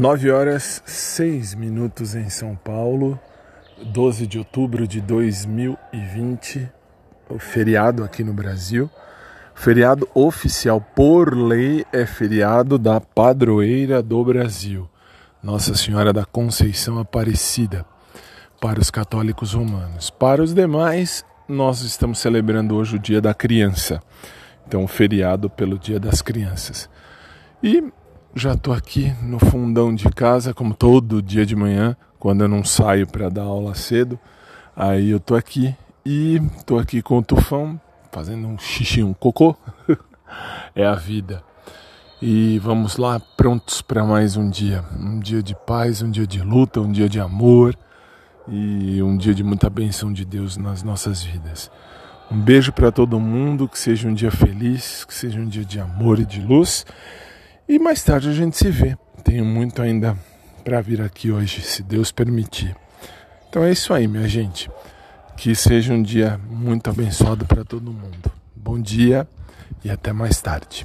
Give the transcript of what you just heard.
9 horas 6 minutos em São Paulo, 12 de outubro de 2020, o feriado aqui no Brasil. Feriado oficial por lei é feriado da padroeira do Brasil, Nossa Senhora da Conceição Aparecida, para os católicos romanos. Para os demais, nós estamos celebrando hoje o Dia da Criança, então feriado pelo Dia das Crianças. E já estou aqui no fundão de casa, como todo dia de manhã, quando eu não saio para dar aula cedo. Aí eu estou aqui e estou aqui com o tufão, fazendo um xixi, um cocô. é a vida. E vamos lá, prontos para mais um dia. Um dia de paz, um dia de luta, um dia de amor e um dia de muita bênção de Deus nas nossas vidas. Um beijo para todo mundo, que seja um dia feliz, que seja um dia de amor e de luz. E mais tarde a gente se vê. Tenho muito ainda para vir aqui hoje, se Deus permitir. Então é isso aí, minha gente. Que seja um dia muito abençoado para todo mundo. Bom dia e até mais tarde.